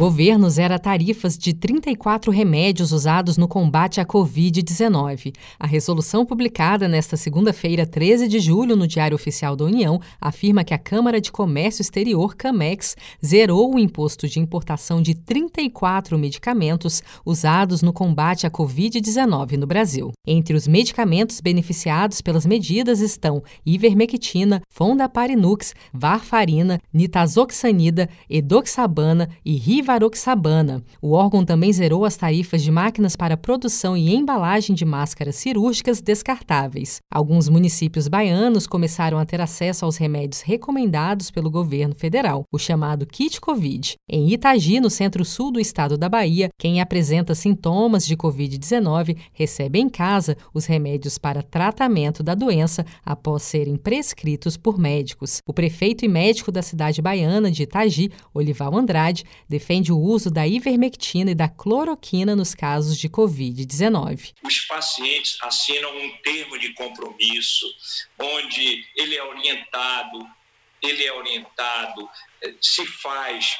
Governo zera tarifas de 34 remédios usados no combate à Covid-19. A resolução publicada nesta segunda-feira, 13 de julho, no Diário Oficial da União, afirma que a Câmara de Comércio Exterior, CAMEX, zerou o imposto de importação de 34 medicamentos usados no combate à Covid-19 no Brasil. Entre os medicamentos beneficiados pelas medidas estão ivermectina, fondaparinux, varfarina, nitazoxanida, edoxabana e rivaroxaban Rivaroxabana. O órgão também zerou as tarifas de máquinas para produção e embalagem de máscaras cirúrgicas descartáveis. Alguns municípios baianos começaram a ter acesso aos remédios recomendados pelo governo federal, o chamado kit Covid. Em Itagi, no centro-sul do estado da Bahia, quem apresenta sintomas de Covid-19 recebe em casa os remédios para tratamento da doença após serem prescritos por médicos. O prefeito e médico da cidade baiana de Itagi, Olival Andrade, defende defende o uso da ivermectina e da cloroquina nos casos de Covid-19. Os pacientes assinam um termo de compromisso onde ele é orientado, ele é orientado, eh, se faz,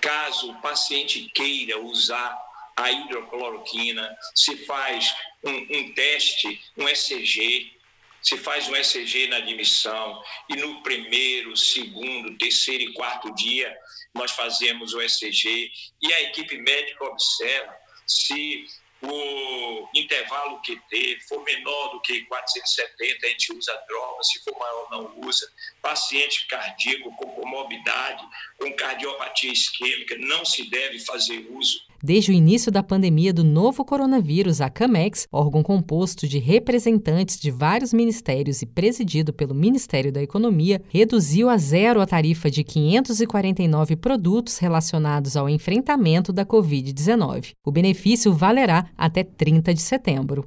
caso o paciente queira usar a hidrocloroquina, se faz um, um teste, um ECG, se faz um ECG na admissão e no primeiro, segundo, terceiro e quarto dia nós fazemos o ECG e a equipe médica observa se o intervalo QT for menor do que 470, a gente usa droga, se for maior, não usa. Paciente cardíaco com comorbidade, com cardiopatia isquêmica, não se deve fazer uso Desde o início da pandemia do novo coronavírus, a CAMEX, órgão composto de representantes de vários ministérios e presidido pelo Ministério da Economia, reduziu a zero a tarifa de 549 produtos relacionados ao enfrentamento da Covid-19. O benefício valerá até 30 de setembro.